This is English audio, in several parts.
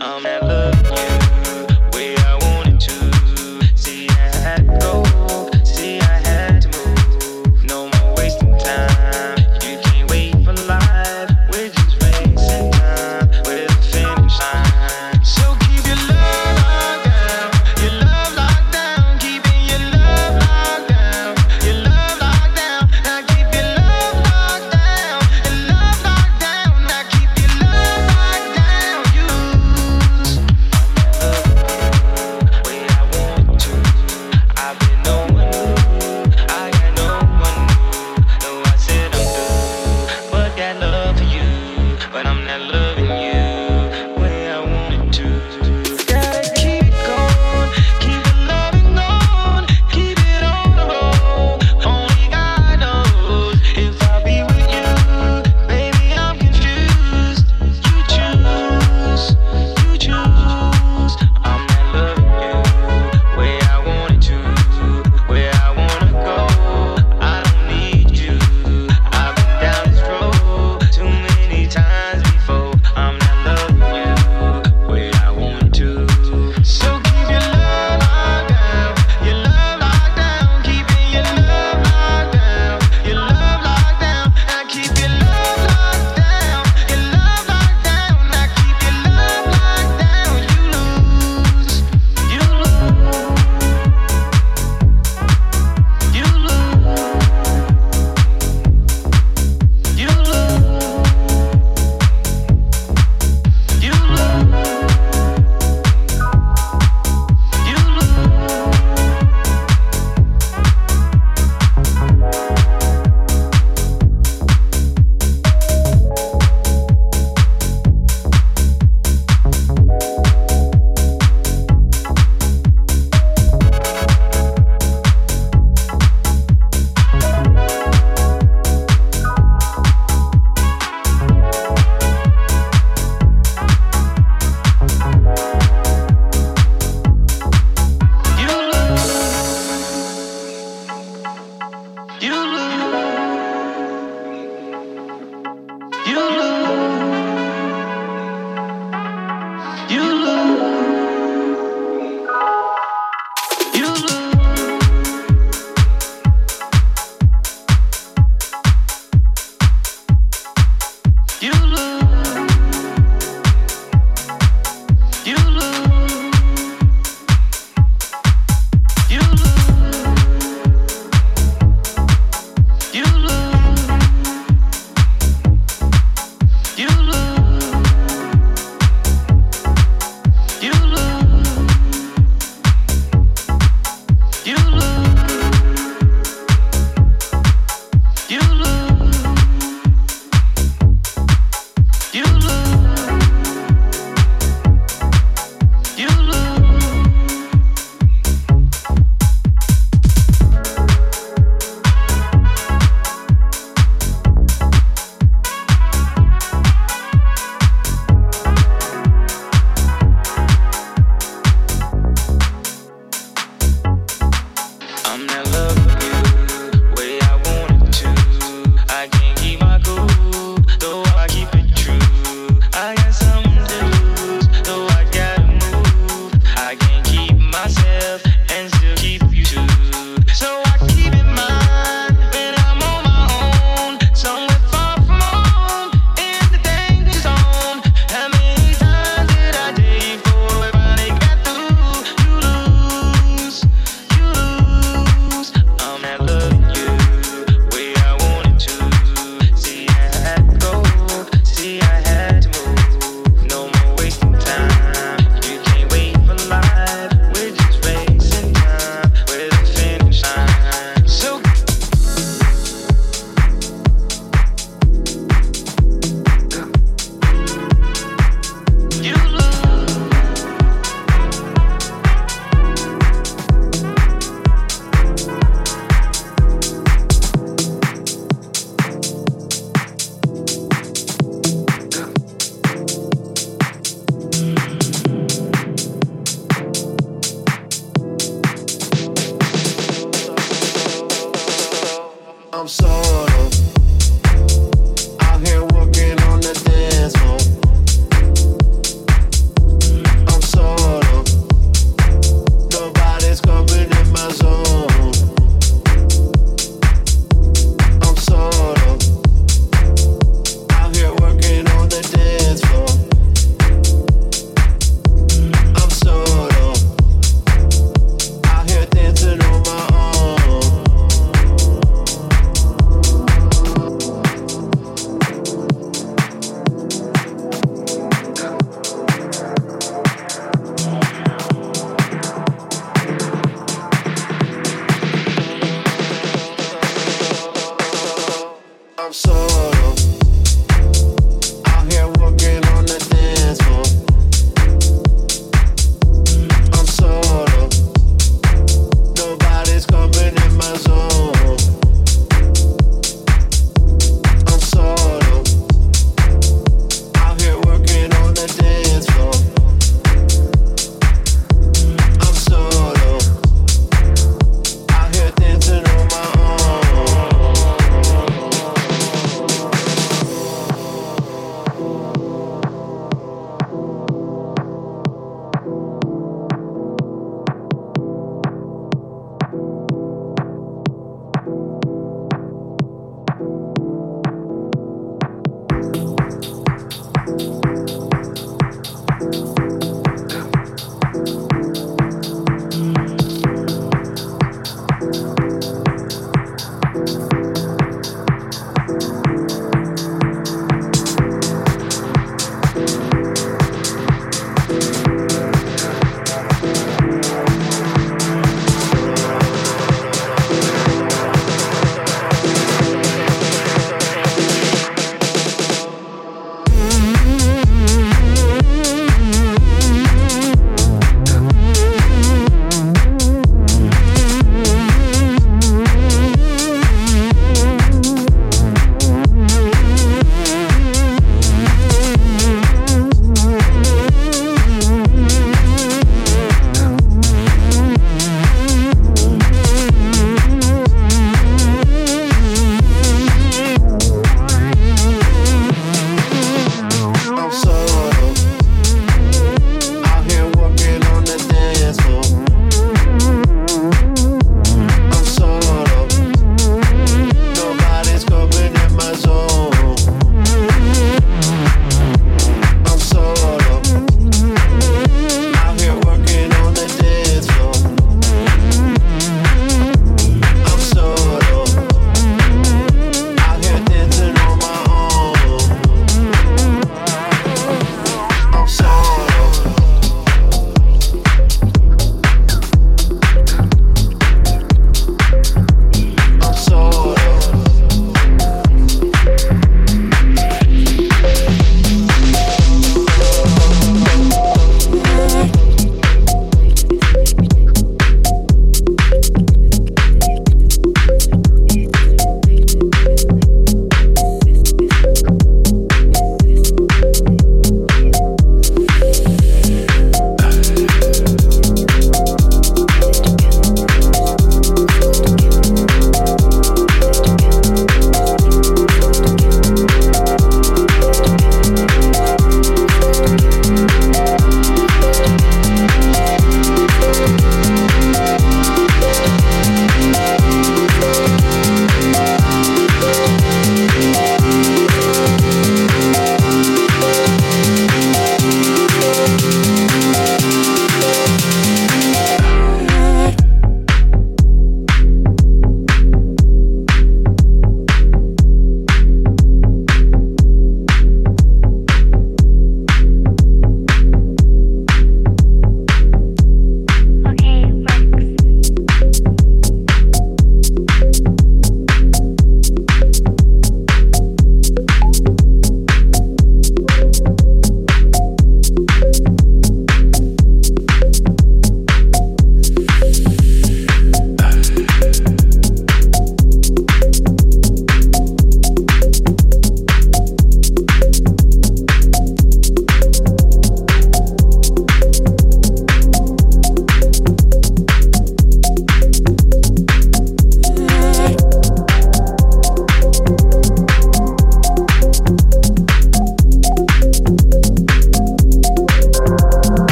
lose.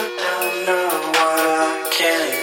I don't know what I can't